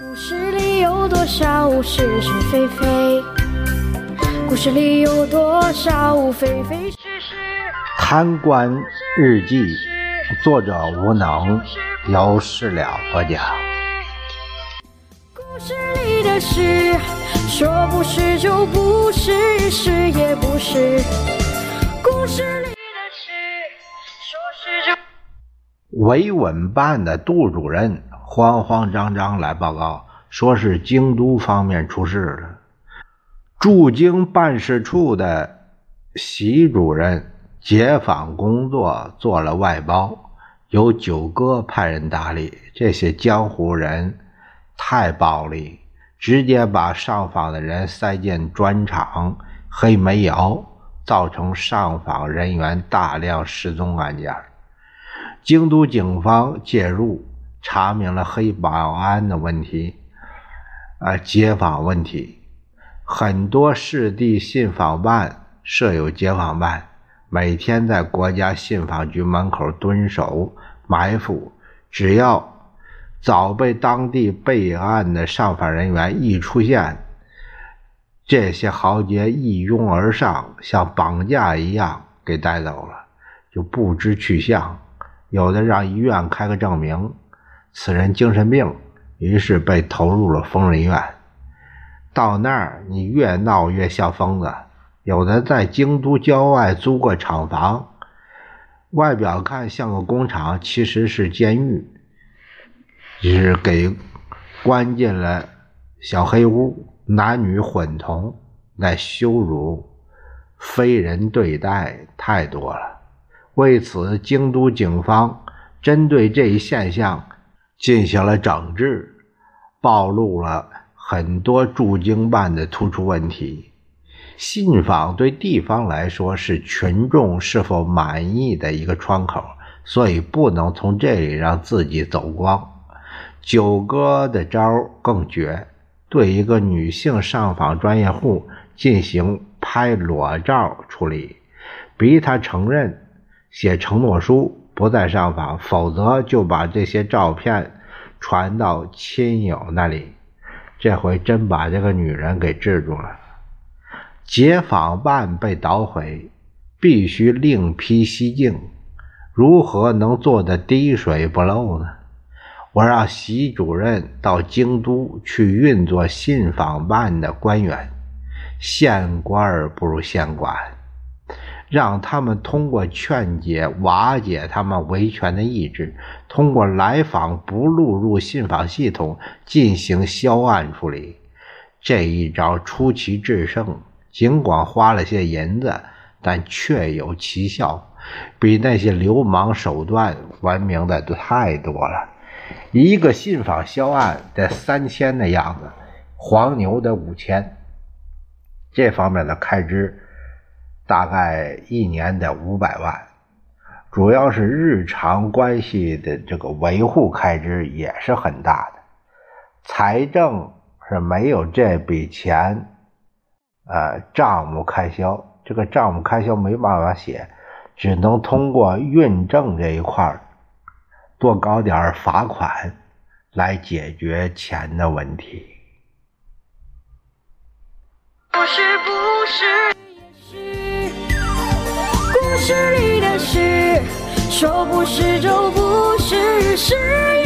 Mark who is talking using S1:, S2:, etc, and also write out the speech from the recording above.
S1: 故事里有多少是是非非？故事里有多少非非是是？
S2: 贪官日记，作者无能，由事了播讲。
S1: 故事里的事，说不是就不是，是也不是。故事里的事，说是就。
S2: 维稳办的杜主任慌慌张张来报告，说是京都方面出事了。驻京办事处的习主任解访工作做了外包，由九哥派人打理。这些江湖人太暴力，直接把上访的人塞进砖厂、黑煤窑，造成上访人员大量失踪案件。京都警方介入，查明了黑保安的问题，啊，街访问题。很多市地信访办设有街访办，每天在国家信访局门口蹲守埋伏。只要早被当地备案的上访人员一出现，这些豪杰一拥而上，像绑架一样给带走了，就不知去向。有的让医院开个证明，此人精神病，于是被投入了疯人院。到那儿，你越闹越像疯子。有的在京都郊外租个厂房，外表看像个工厂，其实是监狱，是给关进了小黑屋，男女混同，那羞辱、非人对待太多了。为此，京都警方针对这一现象进行了整治，暴露了。很多驻京办的突出问题，信访对地方来说是群众是否满意的一个窗口，所以不能从这里让自己走光。九哥的招更绝，对一个女性上访专业户进行拍裸照处理，逼他承认，写承诺书不再上访，否则就把这些照片传到亲友那里。这回真把这个女人给制住了。解访办被捣毁，必须另辟蹊径。如何能做得滴水不漏呢？我让习主任到京都去运作信访办的官员，县官不如县管。让他们通过劝解瓦解他们维权的意志，通过来访不录入信访系统进行销案处理。这一招出奇制胜，尽管花了些银子，但确有奇效，比那些流氓手段文明的太多了。一个信访销案得三千的样子，黄牛得五千，这方面的开支。大概一年得五百万，主要是日常关系的这个维护开支也是很大的，财政是没有这笔钱，呃，账目开销，这个账目开销没办法写，只能通过运政这一块多搞点罚款来解决钱的问题。
S1: 不是，不是。是你的事，说不是就不是，是。